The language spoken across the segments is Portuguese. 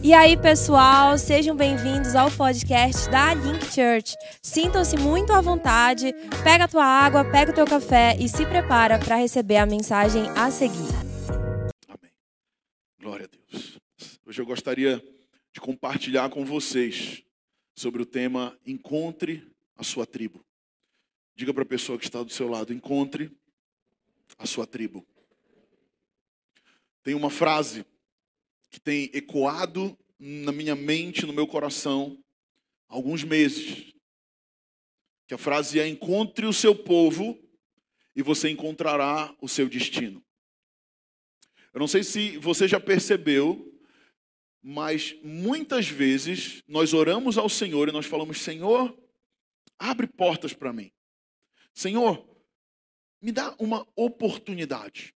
E aí, pessoal, sejam bem-vindos ao podcast da Link Church. Sintam-se muito à vontade, pega a tua água, pega o teu café e se prepara para receber a mensagem a seguir. Amém. Glória a Deus. Hoje eu gostaria de compartilhar com vocês sobre o tema Encontre a sua tribo. Diga para a pessoa que está do seu lado: encontre a sua tribo. Tem uma frase que tem ecoado na minha mente, no meu coração, há alguns meses. Que a frase é: encontre o seu povo e você encontrará o seu destino. Eu não sei se você já percebeu, mas muitas vezes nós oramos ao Senhor e nós falamos: Senhor, abre portas para mim. Senhor, me dá uma oportunidade.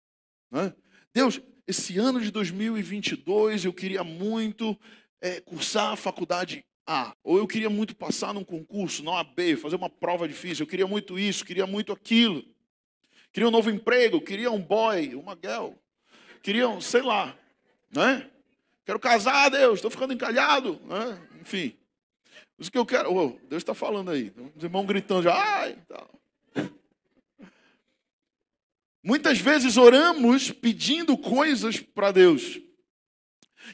Né? Deus, esse ano de 2022 eu queria muito é, cursar a faculdade A, ou eu queria muito passar num concurso, não a B, fazer uma prova difícil, eu queria muito isso, queria muito aquilo. Queria um novo emprego, queria um boy, uma girl, queria um, sei lá, né? Quero casar, Deus, estou ficando encalhado, né? enfim. Isso que eu quero. Oh, Deus está falando aí. Os irmãos gritando já. Ai, tal. Muitas vezes oramos pedindo coisas para Deus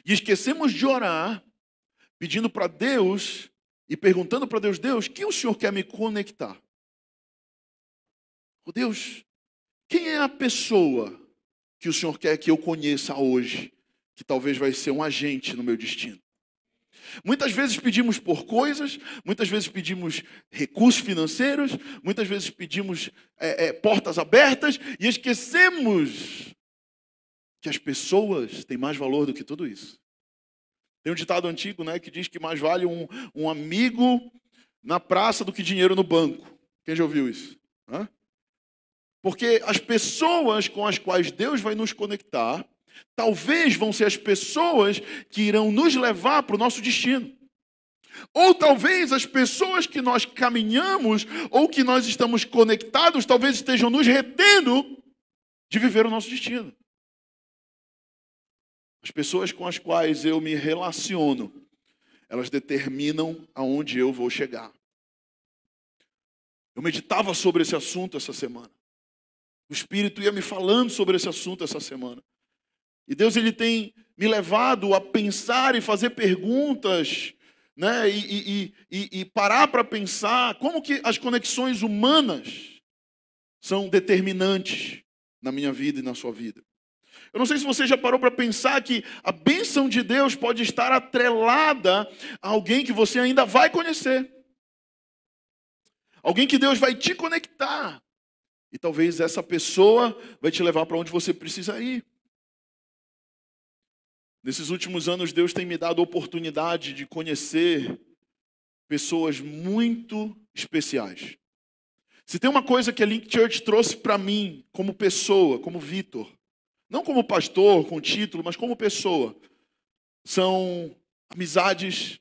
e esquecemos de orar pedindo para Deus e perguntando para Deus: Deus, quem o Senhor quer me conectar? Oh, Deus, quem é a pessoa que o Senhor quer que eu conheça hoje, que talvez vai ser um agente no meu destino? Muitas vezes pedimos por coisas, muitas vezes pedimos recursos financeiros, muitas vezes pedimos é, é, portas abertas e esquecemos que as pessoas têm mais valor do que tudo isso. Tem um ditado antigo né, que diz que mais vale um, um amigo na praça do que dinheiro no banco. Quem já ouviu isso? Hã? Porque as pessoas com as quais Deus vai nos conectar talvez vão ser as pessoas que irão nos levar para o nosso destino. Ou talvez as pessoas que nós caminhamos ou que nós estamos conectados, talvez estejam nos retendo de viver o nosso destino. As pessoas com as quais eu me relaciono, elas determinam aonde eu vou chegar. Eu meditava sobre esse assunto essa semana. O Espírito ia me falando sobre esse assunto essa semana. E Deus ele tem me levado a pensar e fazer perguntas, né? E, e, e, e parar para pensar como que as conexões humanas são determinantes na minha vida e na sua vida. Eu não sei se você já parou para pensar que a bênção de Deus pode estar atrelada a alguém que você ainda vai conhecer. Alguém que Deus vai te conectar. E talvez essa pessoa vai te levar para onde você precisa ir. Nesses últimos anos, Deus tem me dado a oportunidade de conhecer pessoas muito especiais. Se tem uma coisa que a Link Church trouxe para mim, como pessoa, como Vitor, não como pastor, com título, mas como pessoa, são amizades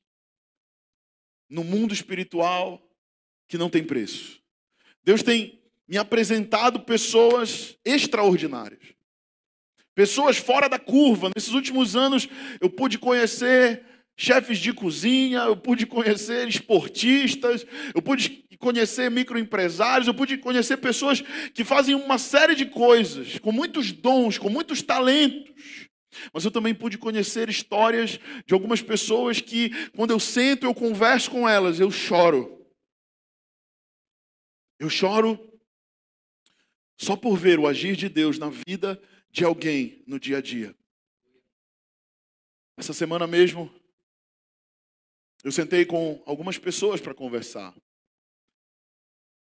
no mundo espiritual que não tem preço. Deus tem me apresentado pessoas extraordinárias. Pessoas fora da curva. Nesses últimos anos eu pude conhecer chefes de cozinha, eu pude conhecer esportistas, eu pude conhecer microempresários, eu pude conhecer pessoas que fazem uma série de coisas, com muitos dons, com muitos talentos. Mas eu também pude conhecer histórias de algumas pessoas que, quando eu sento, eu converso com elas, eu choro. Eu choro só por ver o agir de Deus na vida de alguém no dia a dia. Essa semana mesmo, eu sentei com algumas pessoas para conversar.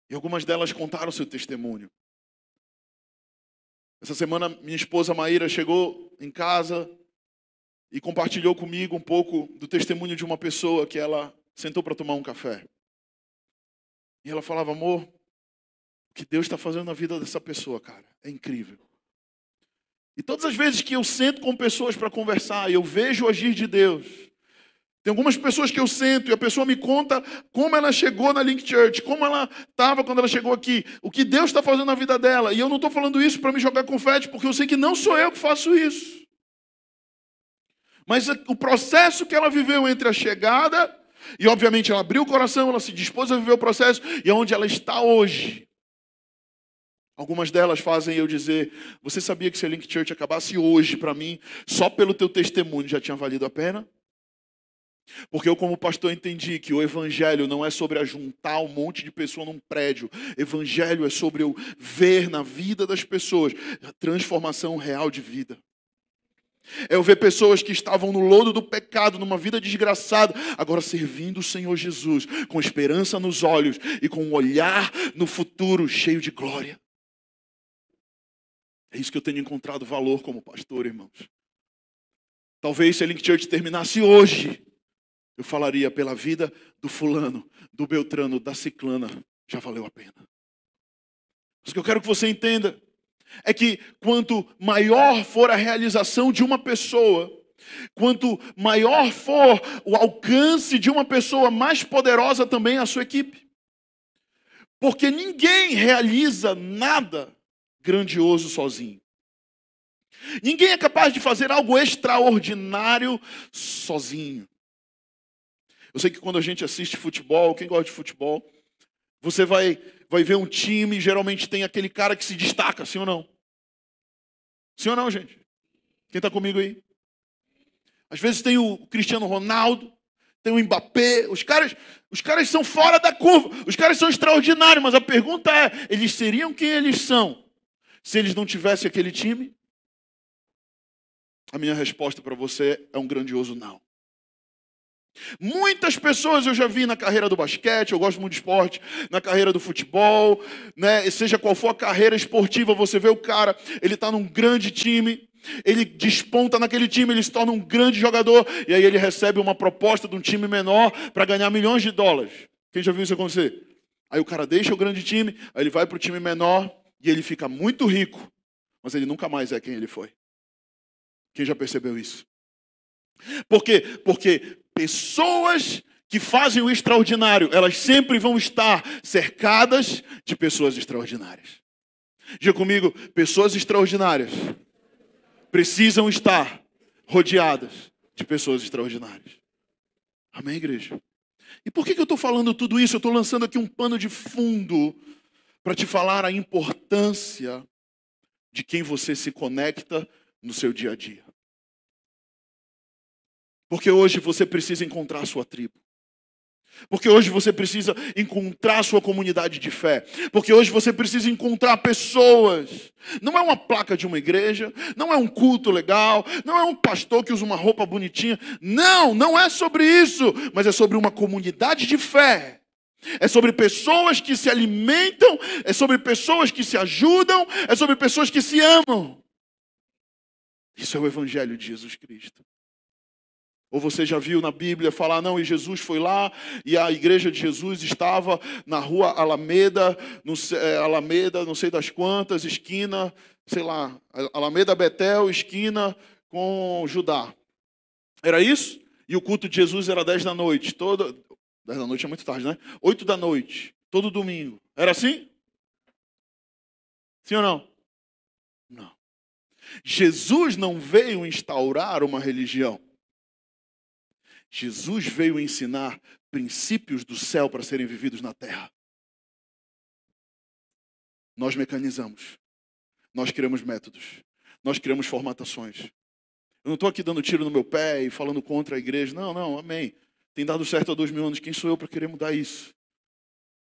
E algumas delas contaram seu testemunho. Essa semana, minha esposa Maíra chegou em casa e compartilhou comigo um pouco do testemunho de uma pessoa que ela sentou para tomar um café. E ela falava, amor, o que Deus está fazendo na vida dessa pessoa, cara, é incrível. E todas as vezes que eu sento com pessoas para conversar eu vejo o agir de Deus, tem algumas pessoas que eu sento e a pessoa me conta como ela chegou na Link Church, como ela estava quando ela chegou aqui, o que Deus está fazendo na vida dela. E eu não estou falando isso para me jogar confete, porque eu sei que não sou eu que faço isso. Mas o processo que ela viveu entre a chegada e, obviamente, ela abriu o coração, ela se dispôs a viver o processo e aonde ela está hoje. Algumas delas fazem eu dizer: Você sabia que se a Link Church acabasse hoje para mim, só pelo teu testemunho já tinha valido a pena? Porque eu, como pastor, entendi que o evangelho não é sobre ajuntar um monte de pessoas num prédio. Evangelho é sobre eu ver na vida das pessoas a transformação real de vida. É eu ver pessoas que estavam no lodo do pecado, numa vida desgraçada, agora servindo o Senhor Jesus, com esperança nos olhos e com um olhar no futuro cheio de glória. É isso que eu tenho encontrado valor como pastor, irmãos. Talvez se a Link Church terminasse hoje, eu falaria pela vida do fulano, do Beltrano, da Ciclana, já valeu a pena. Mas o que eu quero que você entenda é que quanto maior for a realização de uma pessoa, quanto maior for o alcance de uma pessoa, mais poderosa também a sua equipe. Porque ninguém realiza nada grandioso sozinho. Ninguém é capaz de fazer algo extraordinário sozinho. Eu sei que quando a gente assiste futebol, quem gosta de futebol, você vai, vai ver um time, geralmente tem aquele cara que se destaca, sim ou não? Sim ou não, gente? Quem está comigo aí? Às vezes tem o Cristiano Ronaldo, tem o Mbappé, os caras, os caras são fora da curva, os caras são extraordinários, mas a pergunta é: eles seriam quem eles são se eles não tivessem aquele time? A minha resposta para você é um grandioso não. Muitas pessoas eu já vi na carreira do basquete, eu gosto muito de esporte, na carreira do futebol, né? seja qual for a carreira esportiva, você vê o cara, ele está num grande time, ele desponta naquele time, ele se torna um grande jogador, e aí ele recebe uma proposta de um time menor para ganhar milhões de dólares. Quem já viu isso acontecer? Aí o cara deixa o grande time, aí ele vai para o time menor e ele fica muito rico, mas ele nunca mais é quem ele foi. Quem já percebeu isso? Por quê? Porque pessoas que fazem o extraordinário, elas sempre vão estar cercadas de pessoas extraordinárias. Diga comigo, pessoas extraordinárias precisam estar rodeadas de pessoas extraordinárias. Amém, igreja? E por que, que eu estou falando tudo isso? Eu estou lançando aqui um pano de fundo para te falar a importância de quem você se conecta no seu dia a dia. Porque hoje você precisa encontrar a sua tribo. Porque hoje você precisa encontrar sua comunidade de fé. Porque hoje você precisa encontrar pessoas. Não é uma placa de uma igreja, não é um culto legal, não é um pastor que usa uma roupa bonitinha. Não, não é sobre isso, mas é sobre uma comunidade de fé. É sobre pessoas que se alimentam, é sobre pessoas que se ajudam, é sobre pessoas que se amam. Isso é o evangelho de Jesus Cristo. Ou você já viu na Bíblia falar, não, e Jesus foi lá e a igreja de Jesus estava na rua Alameda, no, é, Alameda, não sei das quantas, esquina, sei lá, Alameda Betel, esquina com Judá. Era isso? E o culto de Jesus era 10 da noite, toda. 10 da noite é muito tarde, né? 8 da noite, todo domingo. Era assim? Sim ou não? Não. Jesus não veio instaurar uma religião. Jesus veio ensinar princípios do céu para serem vividos na terra. Nós mecanizamos, nós criamos métodos, nós criamos formatações. Eu não estou aqui dando tiro no meu pé e falando contra a igreja. Não, não, amém. Tem dado certo há dois mil anos. Quem sou eu para querer mudar isso?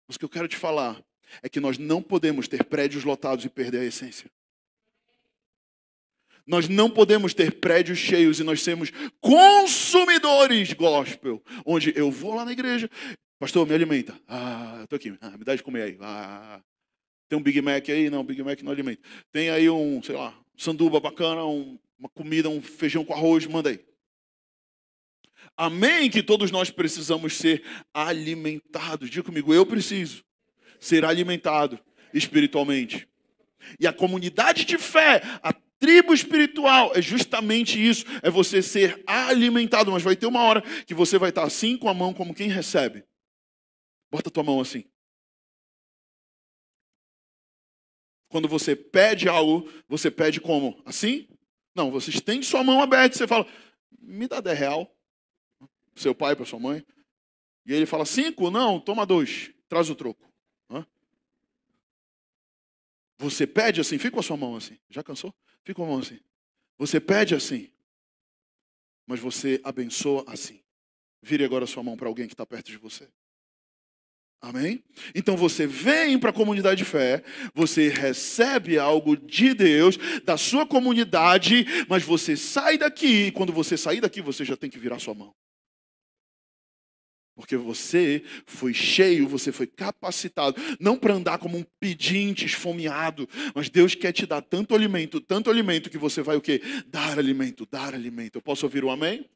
Mas o que eu quero te falar é que nós não podemos ter prédios lotados e perder a essência. Nós não podemos ter prédios cheios e nós sermos consumidores gospel, onde eu vou lá na igreja, pastor, me alimenta. Ah, eu tô aqui, ah, me dá de comer aí. Ah, tem um Big Mac aí? Não, Big Mac não alimenta. Tem aí um, sei lá, sanduba bacana, um, uma comida, um feijão com arroz, manda aí. Amém que todos nós precisamos ser alimentados. Diga comigo, eu preciso ser alimentado espiritualmente. E a comunidade de fé, a tribo espiritual é justamente isso, é você ser alimentado, mas vai ter uma hora que você vai estar assim com a mão como quem recebe. Bota a tua mão assim. Quando você pede algo, você pede como? Assim? Não, você estende sua mão aberta e você fala: me dá 10 real. Seu pai para sua mãe. E ele fala, cinco? Não, toma dois. Traz o troco. Hã? Você pede assim, fica com a sua mão assim. Já cansou? Fica com a mão assim. Você pede assim, mas você abençoa assim. Vire agora a sua mão para alguém que está perto de você. Amém? Então você vem para a comunidade de fé, você recebe algo de Deus, da sua comunidade, mas você sai daqui, e quando você sair daqui, você já tem que virar sua mão. Porque você foi cheio, você foi capacitado, não para andar como um pedinte esfomeado, mas Deus quer te dar tanto alimento, tanto alimento que você vai o quê? Dar alimento, dar alimento. Eu posso ouvir o amém?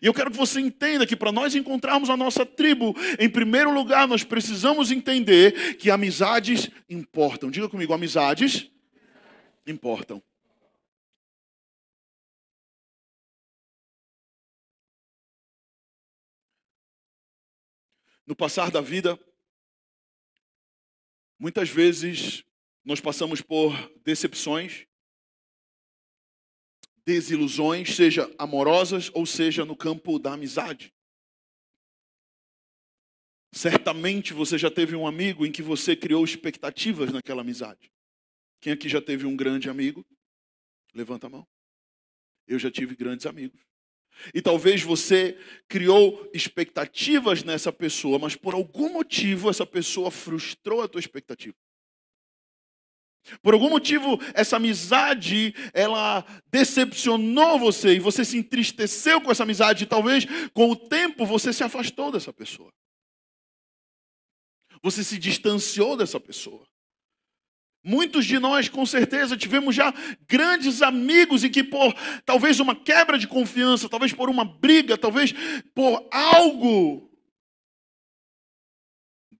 E eu quero que você entenda que para nós encontrarmos a nossa tribo, em primeiro lugar, nós precisamos entender que amizades importam. Diga comigo, amizades importam. No passar da vida, muitas vezes nós passamos por decepções, desilusões, seja amorosas ou seja no campo da amizade. Certamente você já teve um amigo em que você criou expectativas naquela amizade. Quem aqui já teve um grande amigo? Levanta a mão. Eu já tive grandes amigos. E talvez você criou expectativas nessa pessoa, mas por algum motivo essa pessoa frustrou a tua expectativa. Por algum motivo, essa amizade, ela decepcionou você e você se entristeceu com essa amizade. E talvez, com o tempo, você se afastou dessa pessoa. Você se distanciou dessa pessoa. Muitos de nós, com certeza, tivemos já grandes amigos e que por talvez uma quebra de confiança, talvez por uma briga, talvez por algo,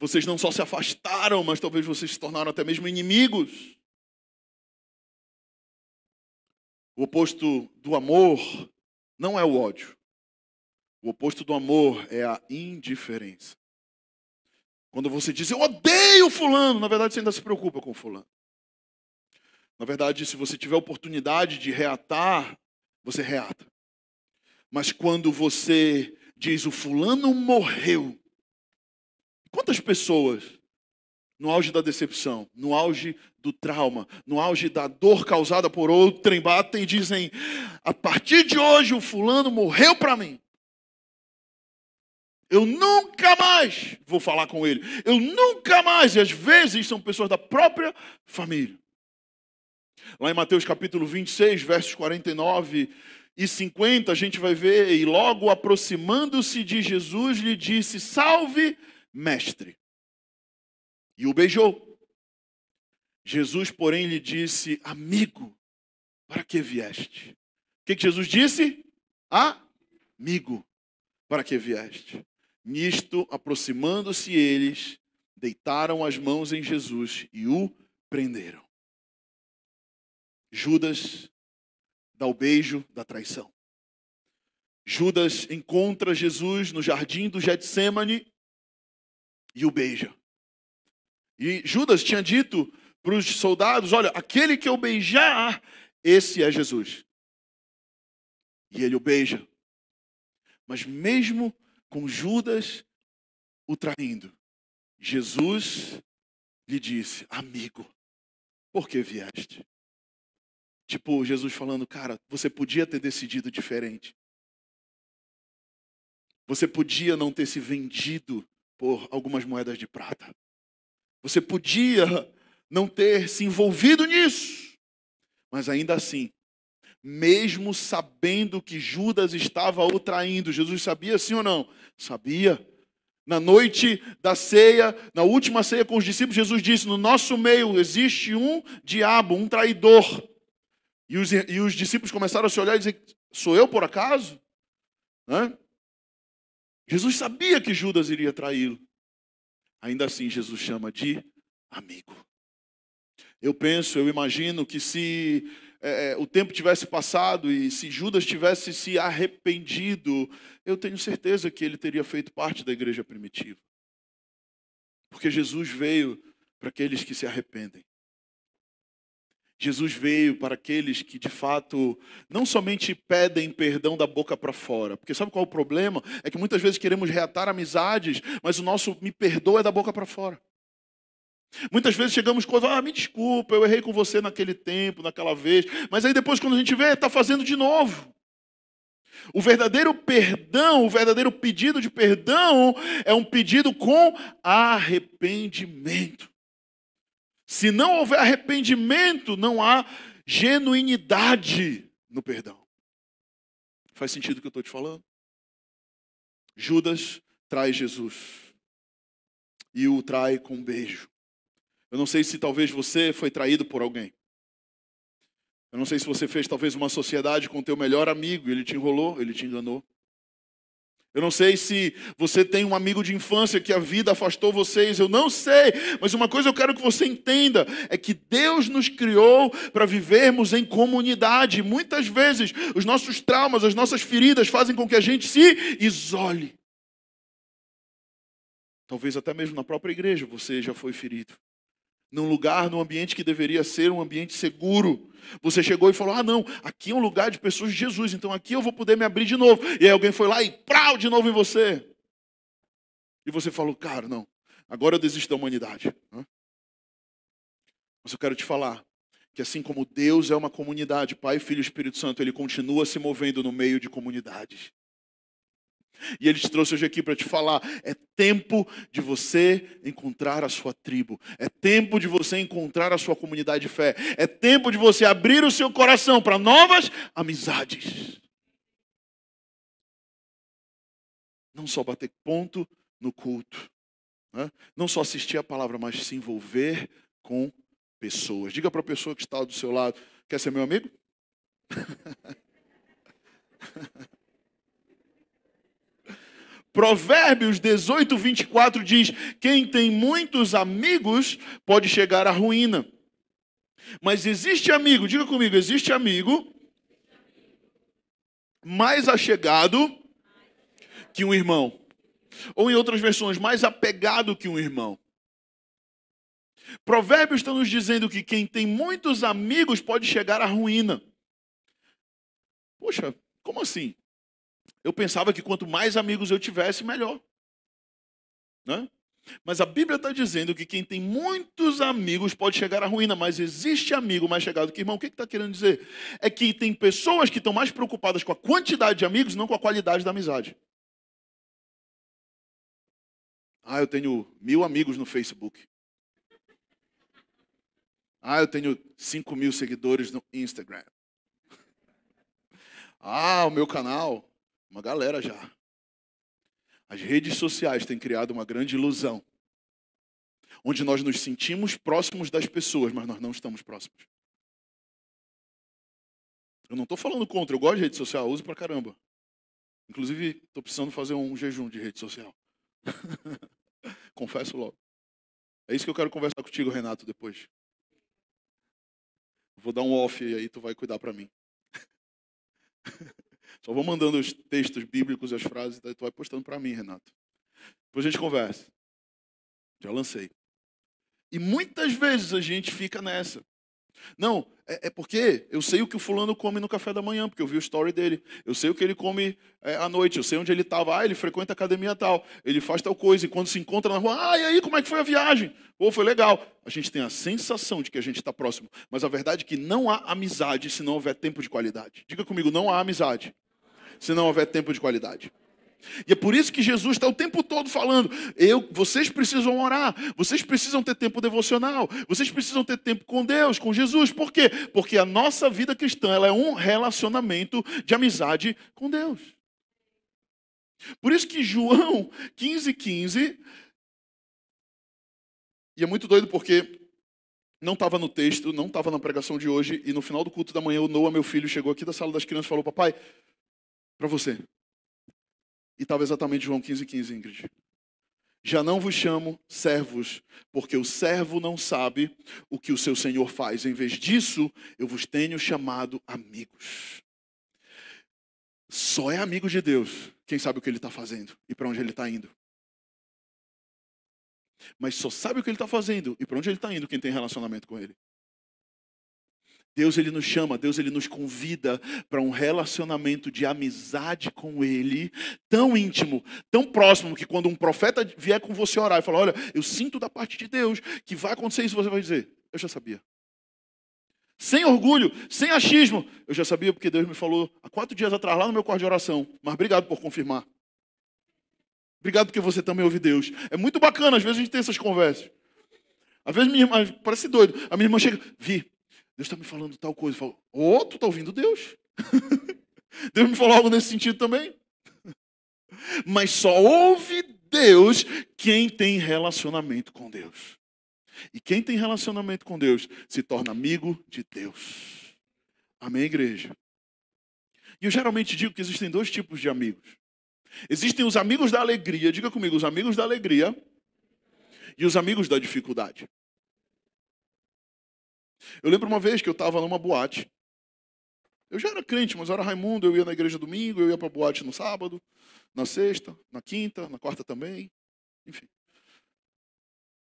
vocês não só se afastaram, mas talvez vocês se tornaram até mesmo inimigos. O oposto do amor não é o ódio. O oposto do amor é a indiferença. Quando você diz, eu odeio fulano, na verdade você ainda se preocupa com fulano. Na verdade, se você tiver oportunidade de reatar, você reata. Mas quando você diz, o fulano morreu, Quantas pessoas, no auge da decepção, no auge do trauma, no auge da dor causada por outrem, batem e dizem: a partir de hoje o fulano morreu para mim. Eu nunca mais vou falar com ele. Eu nunca mais. E às vezes são pessoas da própria família. Lá em Mateus capítulo 26, versos 49 e 50, a gente vai ver, e logo aproximando-se de Jesus, lhe disse: Salve, mestre. E o beijou. Jesus, porém, lhe disse: Amigo, para que vieste? O que, Jesus disse? Amigo, para que vieste? Nisto, aproximando-se eles, deitaram as mãos em Jesus e o prenderam. Judas dá o beijo da traição. Judas encontra Jesus no jardim do Getsemane e o beija. E Judas tinha dito para os soldados: Olha, aquele que eu beijar, esse é Jesus. E ele o beija. Mas mesmo com Judas o traindo, Jesus lhe disse: Amigo, por que vieste? Tipo, Jesus falando, cara, você podia ter decidido diferente. Você podia não ter se vendido por algumas moedas de prata. Você podia não ter se envolvido nisso, mas ainda assim, mesmo sabendo que Judas estava o traindo, Jesus sabia sim ou não? Sabia. Na noite da ceia, na última ceia com os discípulos, Jesus disse: No nosso meio existe um diabo, um traidor. E os, e os discípulos começaram a se olhar e dizer: Sou eu por acaso? Né? Jesus sabia que Judas iria traí-lo. Ainda assim, Jesus chama de amigo. Eu penso, eu imagino que se é, é, o tempo tivesse passado e se Judas tivesse se arrependido, eu tenho certeza que ele teria feito parte da igreja primitiva. Porque Jesus veio para aqueles que se arrependem. Jesus veio para aqueles que de fato não somente pedem perdão da boca para fora, porque sabe qual é o problema? É que muitas vezes queremos reatar amizades, mas o nosso me perdoa é da boca para fora. Muitas vezes chegamos com, ah, me desculpa, eu errei com você naquele tempo, naquela vez, mas aí depois quando a gente vê, está fazendo de novo. O verdadeiro perdão, o verdadeiro pedido de perdão é um pedido com arrependimento. Se não houver arrependimento, não há genuinidade no perdão. Faz sentido o que eu estou te falando? Judas traz Jesus e o trai com um beijo. Eu não sei se talvez você foi traído por alguém. Eu não sei se você fez talvez uma sociedade com teu melhor amigo ele te enrolou, ele te enganou. Eu não sei se você tem um amigo de infância que a vida afastou vocês, eu não sei, mas uma coisa eu quero que você entenda é que Deus nos criou para vivermos em comunidade. Muitas vezes os nossos traumas, as nossas feridas fazem com que a gente se isole. Talvez até mesmo na própria igreja você já foi ferido num lugar, num ambiente que deveria ser um ambiente seguro. Você chegou e falou: Ah, não, aqui é um lugar de pessoas de Jesus, então aqui eu vou poder me abrir de novo. E aí alguém foi lá e prau de novo em você. E você falou: Cara, não, agora eu desisto da humanidade. Mas eu quero te falar que assim como Deus é uma comunidade, Pai, Filho e Espírito Santo, ele continua se movendo no meio de comunidades. E ele te trouxe hoje aqui para te falar: é tempo de você encontrar a sua tribo, é tempo de você encontrar a sua comunidade de fé, é tempo de você abrir o seu coração para novas amizades. Não só bater ponto no culto, né? não só assistir a palavra, mas se envolver com pessoas. Diga para a pessoa que está do seu lado: quer ser meu amigo? Provérbios 18, 24 diz: Quem tem muitos amigos pode chegar à ruína. Mas existe amigo, diga comigo, existe amigo mais achegado que um irmão. Ou em outras versões, mais apegado que um irmão. Provérbios está nos dizendo que quem tem muitos amigos pode chegar à ruína. Poxa, como assim? Eu pensava que quanto mais amigos eu tivesse, melhor. Né? Mas a Bíblia está dizendo que quem tem muitos amigos pode chegar à ruína, mas existe amigo mais chegado que irmão. O que está que querendo dizer? É que tem pessoas que estão mais preocupadas com a quantidade de amigos, não com a qualidade da amizade. Ah, eu tenho mil amigos no Facebook. Ah, eu tenho cinco mil seguidores no Instagram. Ah, o meu canal uma galera já. As redes sociais têm criado uma grande ilusão, onde nós nos sentimos próximos das pessoas, mas nós não estamos próximos. Eu não estou falando contra, eu gosto de rede social, uso pra caramba. Inclusive, estou precisando fazer um jejum de rede social. Confesso logo. É isso que eu quero conversar contigo, Renato, depois. Vou dar um off e aí tu vai cuidar para mim. Só vou mandando os textos bíblicos, as frases, daí tu vai postando para mim, Renato. Depois a gente conversa. Já lancei. E muitas vezes a gente fica nessa. Não, é, é, porque eu sei o que o fulano come no café da manhã, porque eu vi o story dele. Eu sei o que ele come é, à noite, eu sei onde ele estava. Ah, ele frequenta a academia tal, ele faz tal coisa. E quando se encontra na rua, ah, e aí, como é que foi a viagem? Pô, foi legal. A gente tem a sensação de que a gente está próximo. Mas a verdade é que não há amizade se não houver tempo de qualidade. Diga comigo, não há amizade se não houver tempo de qualidade. E é por isso que Jesus está o tempo todo falando: eu, vocês precisam orar, vocês precisam ter tempo devocional, vocês precisam ter tempo com Deus, com Jesus. Por quê? Porque a nossa vida cristã ela é um relacionamento de amizade com Deus. Por isso que João 15, 15, e é muito doido porque não estava no texto, não estava na pregação de hoje, e no final do culto da manhã, o Noah, meu filho, chegou aqui da sala das crianças e falou: Papai, para você. E estava exatamente João 15, 15, Ingrid. Já não vos chamo servos, porque o servo não sabe o que o seu senhor faz. Em vez disso, eu vos tenho chamado amigos. Só é amigo de Deus quem sabe o que ele está fazendo e para onde ele está indo. Mas só sabe o que ele está fazendo e para onde ele está indo quem tem relacionamento com ele. Deus ele nos chama, Deus ele nos convida para um relacionamento de amizade com ele, tão íntimo, tão próximo que quando um profeta vier com você orar e falar, olha, eu sinto da parte de Deus que vai acontecer isso, você vai dizer, eu já sabia. Sem orgulho, sem achismo, eu já sabia porque Deus me falou há quatro dias atrás lá no meu quarto de oração. Mas obrigado por confirmar. Obrigado porque você também ouve Deus. É muito bacana, às vezes a gente tem essas conversas. Às vezes minha irmã, parece doido, a minha irmã chega, Vi, Deus está me falando tal coisa. Eu falo, ô, oh, tu está ouvindo Deus? Deus me falou algo nesse sentido também. Mas só ouve Deus quem tem relacionamento com Deus. E quem tem relacionamento com Deus se torna amigo de Deus. Amém, igreja? E eu geralmente digo que existem dois tipos de amigos. Existem os amigos da alegria, diga comigo, os amigos da alegria e os amigos da dificuldade. Eu lembro uma vez que eu estava numa boate. Eu já era crente, mas eu era Raimundo, eu ia na igreja domingo, eu ia para a boate no sábado, na sexta, na quinta, na quarta também, enfim.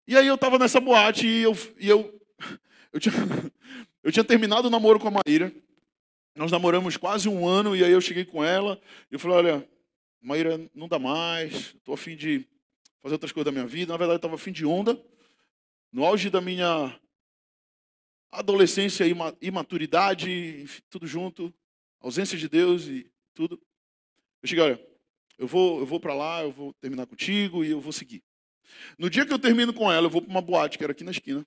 E aí eu estava nessa boate e eu, e eu, eu, tinha, eu tinha terminado o namoro com a Maíra. Nós namoramos quase um ano e aí eu cheguei com ela e eu falei, olha, Maíra, não dá mais, estou afim de fazer outras coisas da minha vida. Na verdade, eu estava afim de onda. No auge da minha adolescência, imaturidade, tudo junto, ausência de Deus e tudo. Eu cheguei, olha, eu vou, eu vou para lá, eu vou terminar contigo e eu vou seguir. No dia que eu termino com ela, eu vou para uma boate que era aqui na esquina.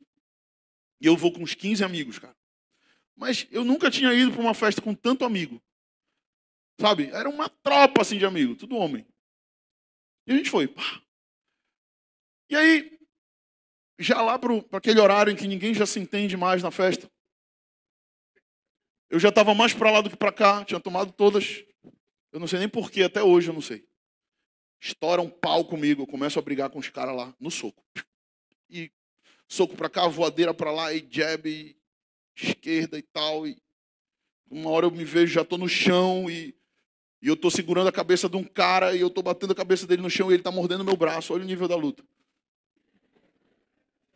E eu vou com uns 15 amigos, cara. Mas eu nunca tinha ido para uma festa com tanto amigo. Sabe? Era uma tropa assim de amigo, tudo homem. E a gente foi. E aí, já lá para aquele horário em que ninguém já se entende mais na festa. Eu já estava mais para lá do que para cá, tinha tomado todas. Eu não sei nem porquê, até hoje eu não sei. Estoura um pau comigo, eu começo a brigar com os caras lá, no soco. E soco para cá, voadeira para lá, e jab, e esquerda e tal. E uma hora eu me vejo, já estou no chão e, e eu estou segurando a cabeça de um cara e eu estou batendo a cabeça dele no chão e ele está mordendo meu braço. Olha o nível da luta.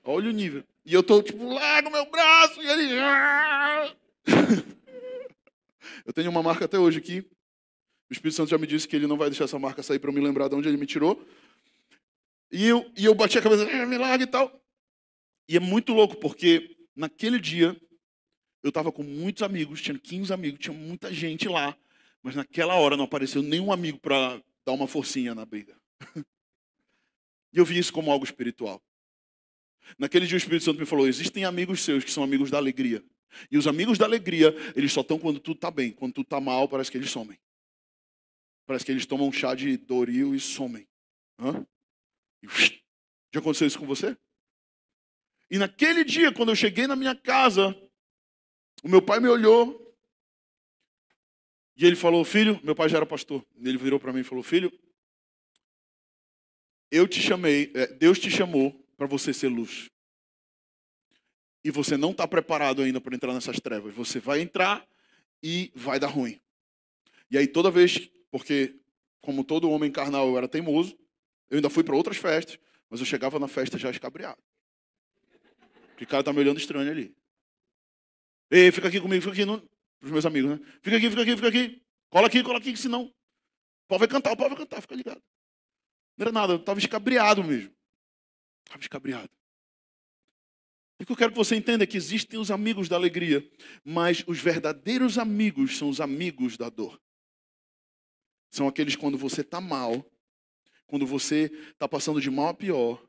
Olha o nível. E eu tô tipo, larga o meu braço, e ele. eu tenho uma marca até hoje aqui. O Espírito Santo já me disse que ele não vai deixar essa marca sair para eu me lembrar de onde ele me tirou. E eu, e eu bati a cabeça, ah, me e tal. E é muito louco, porque naquele dia eu estava com muitos amigos, tinha 15 amigos, tinha muita gente lá. Mas naquela hora não apareceu nenhum amigo para dar uma forcinha na briga. E eu vi isso como algo espiritual. Naquele dia o Espírito Santo me falou: existem amigos seus que são amigos da alegria. E os amigos da alegria, eles só estão quando tudo está bem. Quando tudo está mal, parece que eles somem. Parece que eles tomam um chá de Doril e somem. Hã? E, já aconteceu isso com você? E naquele dia, quando eu cheguei na minha casa, o meu pai me olhou e ele falou: Filho, meu pai já era pastor. Ele virou para mim e falou: Filho, eu te chamei, é, Deus te chamou para você ser luz. E você não está preparado ainda para entrar nessas trevas. Você vai entrar e vai dar ruim. E aí toda vez, porque como todo homem carnal eu era teimoso, eu ainda fui para outras festas, mas eu chegava na festa já escabriado. Porque o cara tá me olhando estranho ali. Ei, fica aqui comigo, fica aqui, não... para os meus amigos, né? Fica aqui, fica aqui, fica aqui. Cola aqui, cola aqui, senão o pau vai cantar, o pau vai cantar, fica ligado. Não era nada, eu estava escabriado mesmo. Estava escabriado. O que eu quero que você entenda é que existem os amigos da alegria, mas os verdadeiros amigos são os amigos da dor. São aqueles quando você está mal, quando você está passando de mal a pior,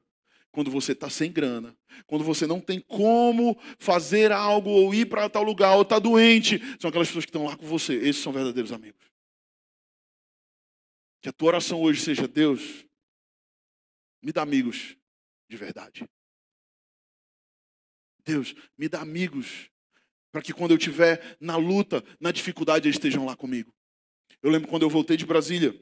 quando você está sem grana, quando você não tem como fazer algo ou ir para tal lugar ou está doente. São aquelas pessoas que estão lá com você. Esses são verdadeiros amigos. Que a tua oração hoje seja: Deus, me dá amigos de verdade. Deus, me dá amigos para que quando eu estiver na luta, na dificuldade, eles estejam lá comigo. Eu lembro quando eu voltei de Brasília,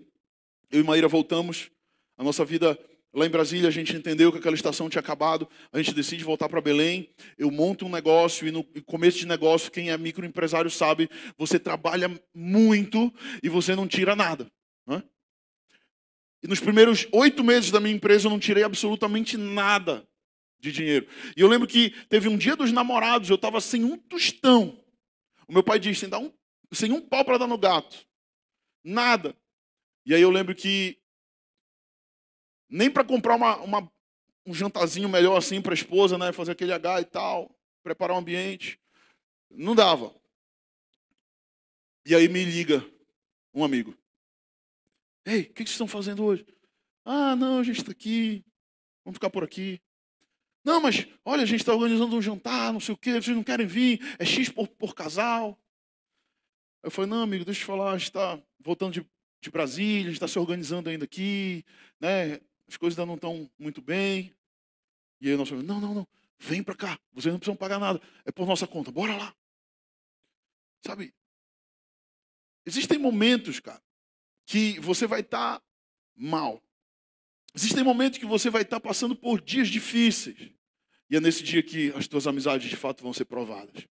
eu e Maíra voltamos, a nossa vida lá em Brasília, a gente entendeu que aquela estação tinha acabado, a gente decide voltar para Belém, eu monto um negócio e no começo de negócio, quem é microempresário sabe, você trabalha muito e você não tira nada. E nos primeiros oito meses da minha empresa eu não tirei absolutamente nada de dinheiro. E eu lembro que teve um dia dos namorados, eu estava sem um tostão. O meu pai diz, sem, dar um, sem um pau para dar no gato. Nada. E aí eu lembro que nem para comprar uma, uma, um jantarzinho melhor assim para a esposa, né? Fazer aquele H e tal, preparar o um ambiente. Não dava. E aí me liga um amigo. Ei, o que vocês estão fazendo hoje? Ah, não, a gente está aqui. Vamos ficar por aqui. Não, mas olha, a gente está organizando um jantar, não sei o quê, vocês não querem vir, é X por, por casal. Eu falei, não, amigo, deixa eu te falar, a gente está voltando de, de Brasília, a gente está se organizando ainda aqui, né? As coisas ainda não estão muito bem. E aí nós falamos, não, não, não, vem para cá, vocês não precisam pagar nada, é por nossa conta, bora lá. Sabe, existem momentos, cara, que você vai estar tá mal. Existem momentos que você vai estar tá passando por dias difíceis. E é nesse dia que as tuas amizades de fato vão ser provadas.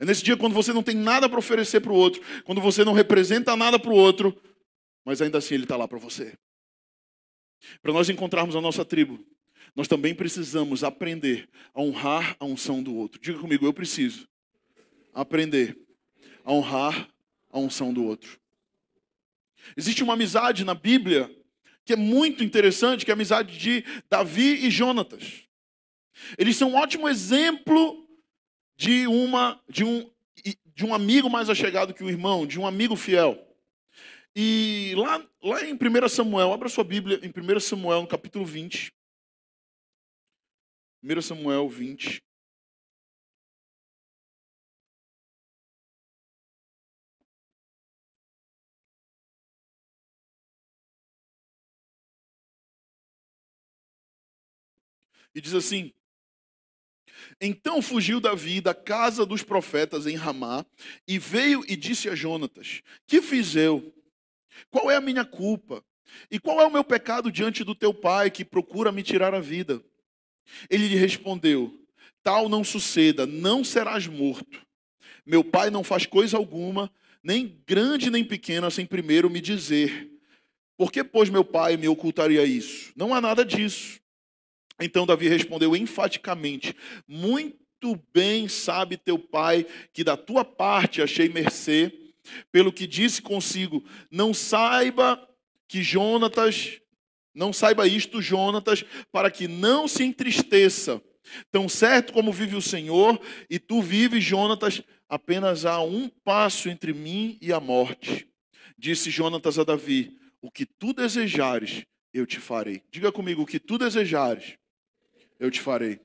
É nesse dia quando você não tem nada para oferecer para o outro, quando você não representa nada para o outro, mas ainda assim ele está lá para você. Para nós encontrarmos a nossa tribo, nós também precisamos aprender a honrar a unção do outro. Diga comigo, eu preciso aprender a honrar a unção do outro. Existe uma amizade na Bíblia que é muito interessante, que é a amizade de Davi e Jonatas. Eles são um ótimo exemplo de, uma, de, um, de um amigo mais achegado que o irmão, de um amigo fiel. E lá, lá em 1 Samuel, abra sua Bíblia em 1 Samuel, no capítulo 20. 1 Samuel 20. E diz assim: Então fugiu Davi da casa dos profetas em Ramá e veio e disse a Jonatas: Que fiz eu? Qual é a minha culpa? E qual é o meu pecado diante do teu pai que procura me tirar a vida? Ele lhe respondeu: Tal não suceda, não serás morto. Meu pai não faz coisa alguma, nem grande nem pequena, sem primeiro me dizer. Por que, pois, meu pai me ocultaria isso? Não há nada disso. Então Davi respondeu enfaticamente: Muito bem sabe teu pai que da tua parte achei mercê, pelo que disse consigo: Não saiba que Jonatas, não saiba isto, Jonatas, para que não se entristeça. Tão certo como vive o Senhor, e tu vives, Jonatas, apenas há um passo entre mim e a morte. Disse Jonatas a Davi: O que tu desejares, eu te farei. Diga comigo: O que tu desejares, eu te farei.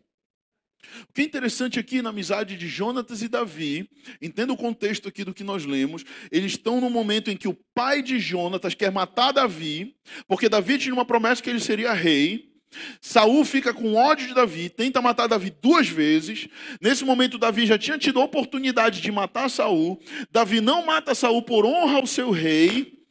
O que é interessante aqui na amizade de Jonatas e Davi, entenda o contexto aqui do que nós lemos, eles estão no momento em que o pai de Jonatas quer matar Davi, porque Davi tinha uma promessa que ele seria rei. Saul fica com ódio de Davi, tenta matar Davi duas vezes. Nesse momento, Davi já tinha tido a oportunidade de matar Saul. Davi não mata Saul por honra ao seu rei.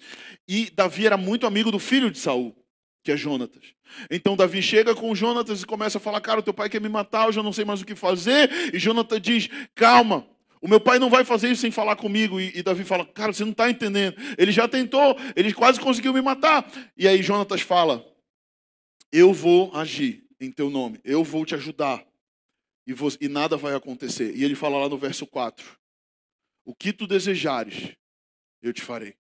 E Davi era muito amigo do filho de Saul, que é Jonatas. Então Davi chega com Jonatas e começa a falar: Cara, teu pai quer me matar, eu já não sei mais o que fazer. E Jonatas diz: Calma, o meu pai não vai fazer isso sem falar comigo. E, e Davi fala: Cara, você não está entendendo. Ele já tentou, ele quase conseguiu me matar. E aí Jonatas fala: Eu vou agir em teu nome, eu vou te ajudar. E, vou, e nada vai acontecer. E ele fala lá no verso 4: O que tu desejares, eu te farei.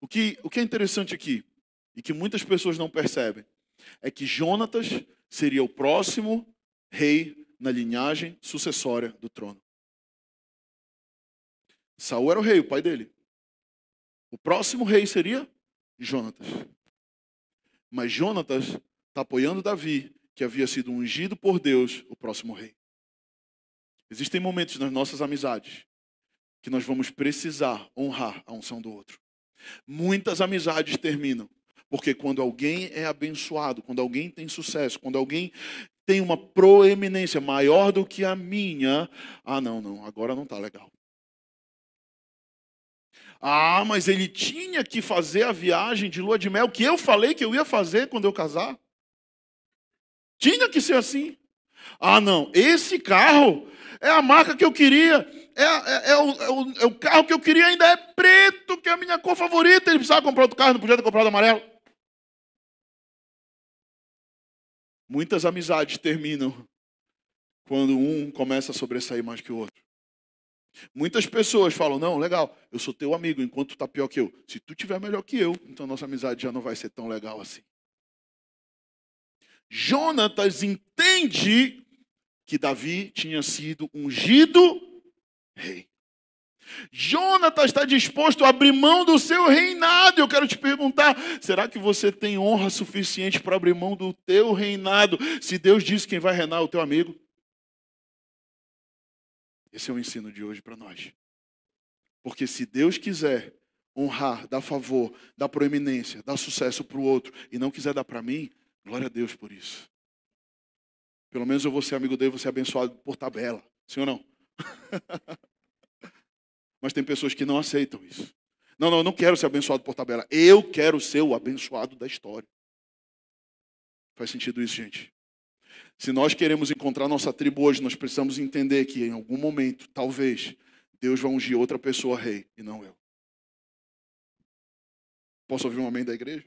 O que, o que é interessante aqui? E que muitas pessoas não percebem é que Jonatas seria o próximo rei na linhagem sucessória do trono. Saul era o rei, o pai dele. O próximo rei seria Jonatas. Mas Jonatas está apoiando Davi, que havia sido ungido por Deus, o próximo rei. Existem momentos nas nossas amizades que nós vamos precisar honrar a unção do outro. Muitas amizades terminam porque quando alguém é abençoado, quando alguém tem sucesso, quando alguém tem uma proeminência maior do que a minha, ah, não, não, agora não está legal. Ah, mas ele tinha que fazer a viagem de lua de mel que eu falei que eu ia fazer quando eu casar. Tinha que ser assim. Ah, não, esse carro é a marca que eu queria, é, é, é, o, é, o, é, o, carro que eu queria, ainda é preto, que é a minha cor favorita. Ele precisava comprar outro carro, não podia ter comprado amarelo. Muitas amizades terminam quando um começa a sobressair mais que o outro. Muitas pessoas falam: não, legal, eu sou teu amigo enquanto tu tá pior que eu. Se tu tiver melhor que eu, então nossa amizade já não vai ser tão legal assim. Jonatas entende que Davi tinha sido ungido rei. Jonatas está disposto a abrir mão do seu reinado. Eu quero te perguntar: será que você tem honra suficiente para abrir mão do teu reinado? Se Deus diz quem vai reinar é o teu amigo. Esse é o ensino de hoje para nós. Porque se Deus quiser honrar, dar favor, dar proeminência, dar sucesso para o outro e não quiser dar para mim, glória a Deus por isso. Pelo menos eu vou ser amigo dele, vou ser abençoado por tabela. Sim ou não? Mas tem pessoas que não aceitam isso. Não, não, eu não quero ser abençoado por tabela. Eu quero ser o abençoado da história. Faz sentido isso, gente? Se nós queremos encontrar nossa tribo hoje, nós precisamos entender que em algum momento, talvez, Deus vai ungir outra pessoa rei e não eu. Posso ouvir um amém da igreja?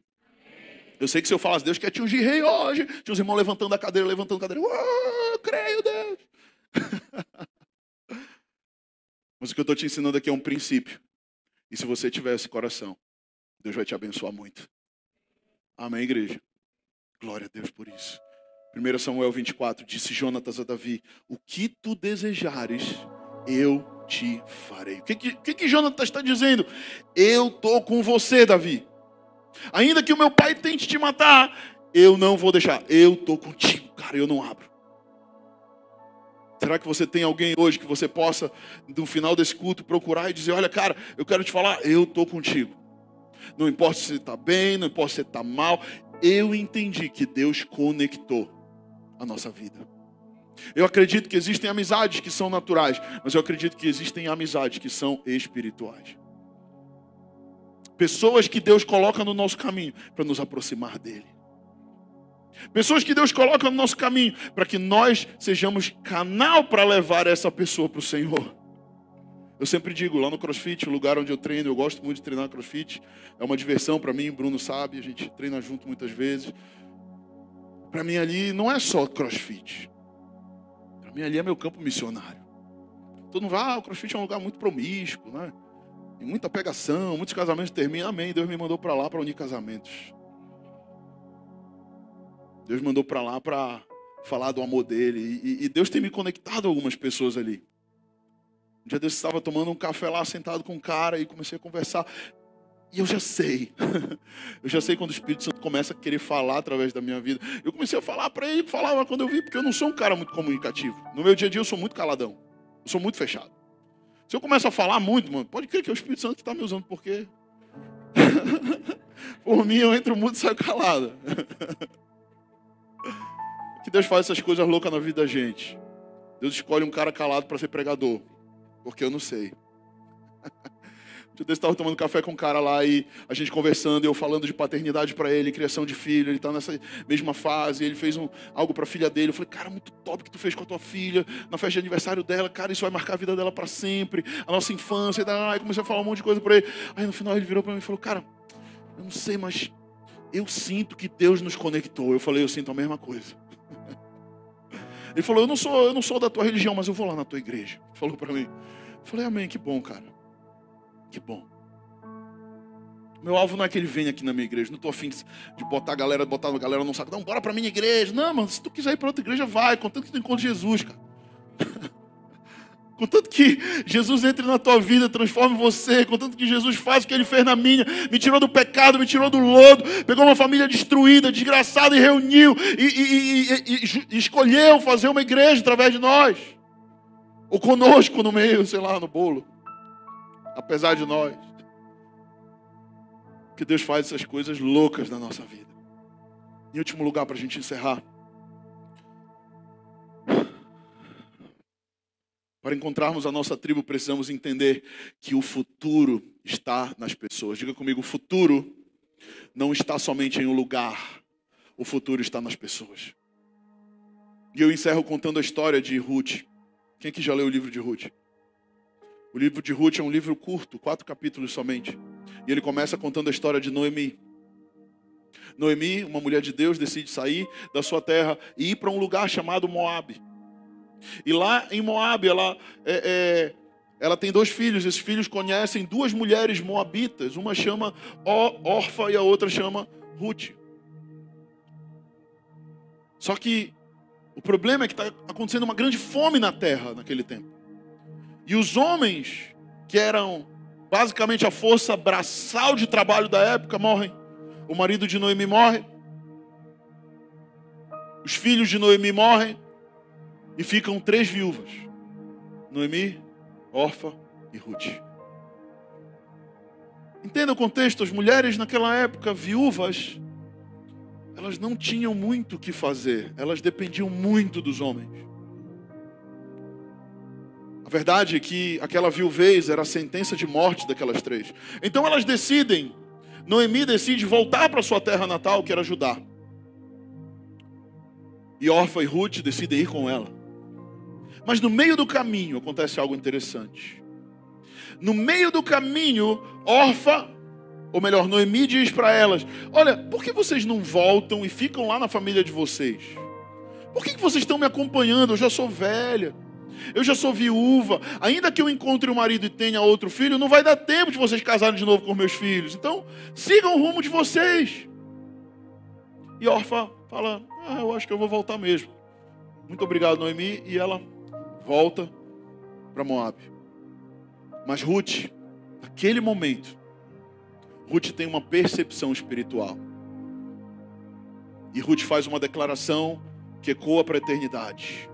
Eu sei que se eu falasse, Deus quer te ungir rei hoje, tinha os irmãos levantando a cadeira, levantando a cadeira. Oh, creio, Deus. Mas o que eu estou te ensinando aqui é um princípio. E se você tiver esse coração, Deus vai te abençoar muito. Amém, igreja? Glória a Deus por isso. 1 Samuel 24, disse Jonatas a Davi: O que tu desejares, eu te farei. O que, que, que, Jonatas está dizendo? Eu estou com você, Davi. Ainda que o meu pai tente te matar, eu não vou deixar. Eu estou contigo, cara, eu não abro. Será que você tem alguém hoje que você possa, no final desse culto, procurar e dizer: Olha, cara, eu quero te falar, eu estou contigo. Não importa se está bem, não importa se está mal. Eu entendi que Deus conectou a nossa vida. Eu acredito que existem amizades que são naturais, mas eu acredito que existem amizades que são espirituais. Pessoas que Deus coloca no nosso caminho para nos aproximar dele. Pessoas que Deus coloca no nosso caminho para que nós sejamos canal para levar essa pessoa para o Senhor. Eu sempre digo, lá no CrossFit, o lugar onde eu treino, eu gosto muito de treinar CrossFit. É uma diversão para mim, Bruno sabe, a gente treina junto muitas vezes. Para mim ali não é só CrossFit. Para mim ali é meu campo missionário. Todo mundo vai, ah, o CrossFit é um lugar muito promíscuo, né? Tem muita pegação, muitos casamentos terminam. Amém. Deus me mandou para lá para unir casamentos. Deus mandou para lá para falar do amor dele. E, e, Deus tem me conectado a algumas pessoas ali. Um dia desse estava tomando um café lá, sentado com um cara, e comecei a conversar. E eu já sei. eu já sei quando o Espírito Santo começa a querer falar através da minha vida. Eu comecei a falar para ele, falava quando eu vi, porque eu não sou um cara muito comunicativo. No meu dia a dia eu sou muito caladão. Eu sou muito fechado. Se eu começo a falar muito, mano, pode crer que é o Espírito Santo que está me usando, porque. Por mim eu entro muito saio calado. que Deus faz essas coisas loucas na vida da gente. Deus escolhe um cara calado para ser pregador. Porque eu não sei. Eu estava tomando café com um cara lá e a gente conversando, eu falando de paternidade para ele, criação de filho, ele está nessa mesma fase, ele fez um, algo para a filha dele. Eu falei, cara, muito top que tu fez com a tua filha, na festa de aniversário dela, cara, isso vai marcar a vida dela para sempre, a nossa infância. Aí comecei a falar um monte de coisa para ele. Aí no final ele virou para mim e falou, cara, eu não sei, mas eu sinto que Deus nos conectou. Eu falei, eu sinto a mesma coisa. Ele falou, eu não sou, eu não sou da tua religião, mas eu vou lá na tua igreja. Falou para mim. Eu falei, amém, que bom, cara. Que bom. Meu alvo não é que ele venha aqui na minha igreja. Não estou afim de botar a galera, botar a galera num saco. Não, bora para minha igreja. Não, mano, se tu quiser ir para outra igreja, vai. Contanto que tu encontre Jesus, cara. Contanto que Jesus entre na tua vida, transforme você. Contanto que Jesus faz o que ele fez na minha. Me tirou do pecado, me tirou do lodo. Pegou uma família destruída, desgraçada e reuniu. E, e, e, e escolheu fazer uma igreja através de nós. Ou conosco no meio, sei lá, no bolo. Apesar de nós. Que Deus faz essas coisas loucas na nossa vida. Em último lugar, para a gente encerrar. Para encontrarmos a nossa tribo, precisamos entender que o futuro está nas pessoas. Diga comigo: o futuro não está somente em um lugar, o futuro está nas pessoas. E eu encerro contando a história de Ruth. Quem que já leu o livro de Ruth? O livro de Ruth é um livro curto, quatro capítulos somente. E ele começa contando a história de Noemi. Noemi, uma mulher de Deus, decide sair da sua terra e ir para um lugar chamado Moabe. E lá em Moab, ela é, é, ela tem dois filhos. Esses filhos conhecem duas mulheres moabitas. Uma chama Orfa e a outra chama Ruth. Só que o problema é que está acontecendo uma grande fome na terra naquele tempo. E os homens, que eram basicamente a força braçal de trabalho da época, morrem. O marido de Noemi morre. Os filhos de Noemi morrem. E ficam três viúvas: Noemi, Orfa e Ruth. Entenda o contexto: as mulheres naquela época, viúvas, elas não tinham muito o que fazer, elas dependiam muito dos homens. A verdade é que aquela viuvez era a sentença de morte daquelas três. Então elas decidem, Noemi decide voltar para sua terra natal, que era Judá. E Orfa e Ruth decidem ir com ela. Mas no meio do caminho acontece algo interessante. No meio do caminho, Orfa ou melhor, Noemi diz para elas: Olha, por que vocês não voltam e ficam lá na família de vocês? Por que, vocês estão me acompanhando? Eu já sou velha, eu já sou viúva. Ainda que eu encontre um marido e tenha outro filho, não vai dar tempo de vocês casarem de novo com meus filhos. Então, sigam o rumo de vocês. E Orfa fala: Ah, eu acho que eu vou voltar mesmo. Muito obrigado, Noemi. E ela volta para Moab. Mas Ruth, naquele momento, Ruth tem uma percepção espiritual. E Ruth faz uma declaração que ecoa para a eternidade.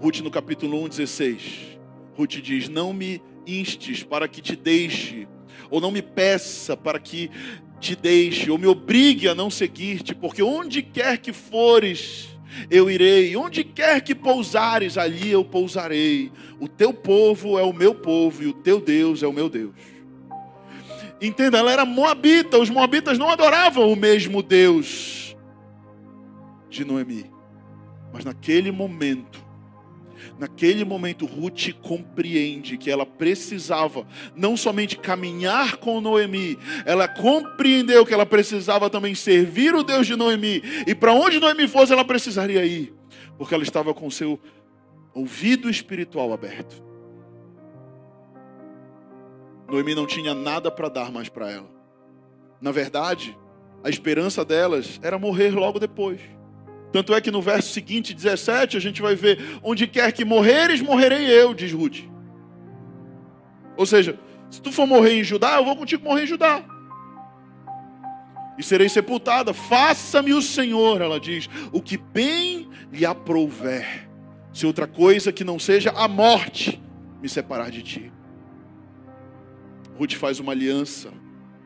Ruth no capítulo 1, 16. Ruth diz: Não me instes para que te deixe, ou não me peça para que te deixe, ou me obrigue a não seguir-te, porque onde quer que fores, eu irei, onde quer que pousares, ali eu pousarei. O teu povo é o meu povo, e o teu Deus é o meu Deus. Entenda, ela era moabita. Os moabitas não adoravam o mesmo Deus de Noemi. Mas naquele momento, naquele momento, Ruth compreende que ela precisava não somente caminhar com Noemi, ela compreendeu que ela precisava também servir o Deus de Noemi. E para onde Noemi fosse, ela precisaria ir, porque ela estava com seu ouvido espiritual aberto. Noemi não tinha nada para dar mais para ela. Na verdade, a esperança delas era morrer logo depois. Tanto é que no verso seguinte, 17, a gente vai ver: onde quer que morreres, morrerei eu, diz Ruth. Ou seja, se tu for morrer em Judá, eu vou contigo morrer em Judá. E serei sepultada. Faça-me o Senhor, ela diz, o que bem lhe aprouver. Se outra coisa que não seja a morte me separar de ti. Ruth faz uma aliança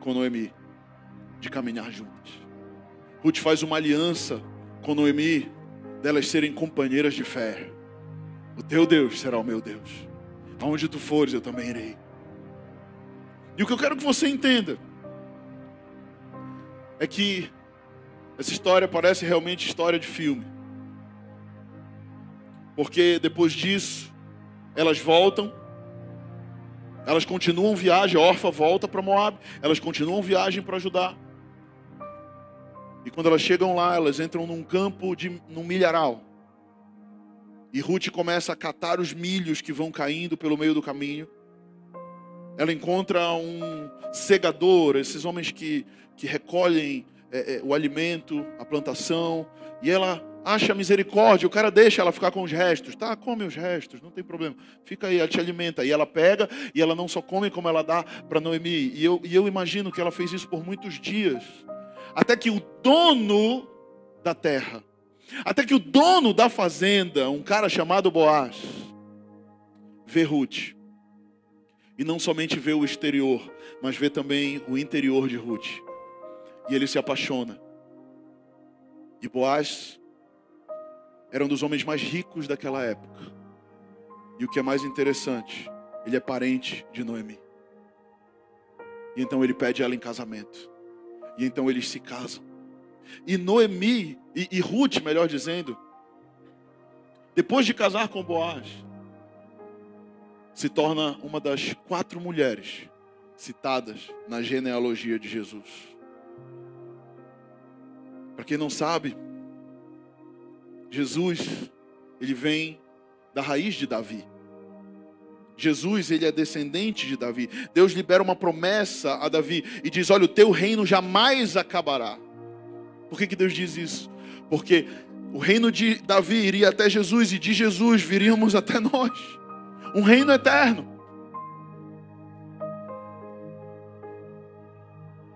com Noemi de caminhar juntas. Ruth faz uma aliança com Noemi delas serem companheiras de fé. O teu Deus será o meu Deus. Aonde tu fores, eu também irei. E o que eu quero que você entenda é que essa história parece realmente história de filme. Porque depois disso, elas voltam elas continuam viagem, a órfã volta para Moab, elas continuam viagem para Judá. E quando elas chegam lá, elas entram num campo de num milharal. E Ruth começa a catar os milhos que vão caindo pelo meio do caminho. Ela encontra um segador, esses homens que, que recolhem é, é, o alimento, a plantação, e ela acha misericórdia, o cara deixa ela ficar com os restos. Tá, come os restos, não tem problema. Fica aí, ela te alimenta. E ela pega, e ela não só come como ela dá para Noemi. E eu, e eu imagino que ela fez isso por muitos dias. Até que o dono da terra, até que o dono da fazenda, um cara chamado Boaz, vê Ruth. E não somente vê o exterior, mas vê também o interior de Ruth. E ele se apaixona. E Boaz era um dos homens mais ricos daquela época. E o que é mais interessante, ele é parente de Noemi. E então ele pede ela em casamento. E então eles se casam. E Noemi, e, e Ruth, melhor dizendo, depois de casar com Boaz, se torna uma das quatro mulheres citadas na genealogia de Jesus. Para quem não sabe, Jesus, ele vem da raiz de Davi. Jesus, ele é descendente de Davi. Deus libera uma promessa a Davi e diz: Olha, o teu reino jamais acabará. Por que, que Deus diz isso? Porque o reino de Davi iria até Jesus e de Jesus viríamos até nós. Um reino eterno.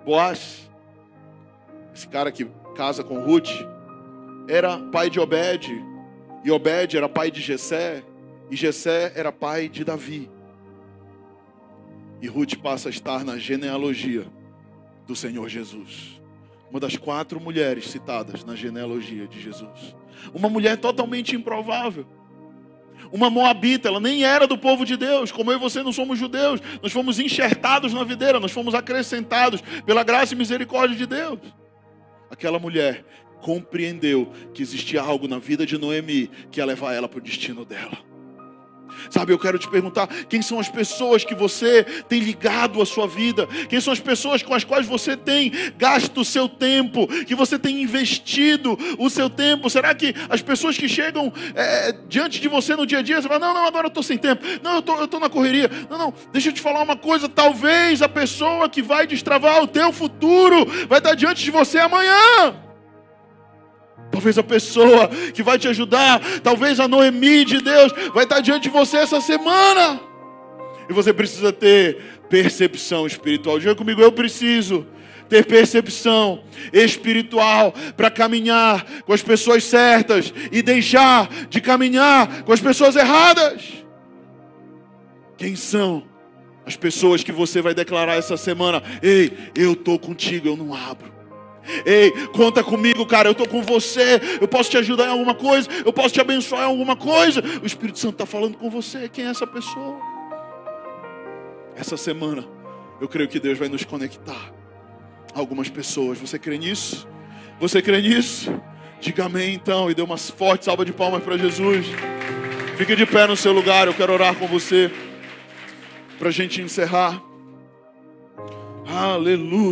Boaz, esse cara que casa com Ruth, era pai de Obed, e Obed era pai de Jessé, e Jessé era pai de Davi. E Ruth passa a estar na genealogia do Senhor Jesus. Uma das quatro mulheres citadas na genealogia de Jesus. Uma mulher totalmente improvável. Uma moabita, ela nem era do povo de Deus, como eu e você não somos judeus, nós fomos enxertados na videira, nós fomos acrescentados pela graça e misericórdia de Deus. Aquela mulher compreendeu que existia algo na vida de Noemi que ia levar ela para o destino dela. Sabe, eu quero te perguntar: quem são as pessoas que você tem ligado a sua vida? Quem são as pessoas com as quais você tem gasto o seu tempo? Que você tem investido o seu tempo? Será que as pessoas que chegam é, diante de você no dia a dia, você fala: não, não, agora eu estou sem tempo, não, eu estou na correria. Não, não, deixa eu te falar uma coisa: talvez a pessoa que vai destravar o teu futuro vai estar diante de você amanhã. Talvez a pessoa que vai te ajudar, talvez a Noemi de Deus, vai estar diante de você essa semana. E você precisa ter percepção espiritual. Diga comigo, eu preciso ter percepção espiritual para caminhar com as pessoas certas e deixar de caminhar com as pessoas erradas. Quem são as pessoas que você vai declarar essa semana? Ei, eu estou contigo, eu não abro. Ei, conta comigo, cara. Eu estou com você. Eu posso te ajudar em alguma coisa. Eu posso te abençoar em alguma coisa. O Espírito Santo está falando com você. Quem é essa pessoa? Essa semana, eu creio que Deus vai nos conectar a algumas pessoas. Você crê nisso? Você crê nisso? Diga amém então e dê uma forte salva de palmas para Jesus. Fique de pé no seu lugar. Eu quero orar com você para a gente encerrar. Aleluia.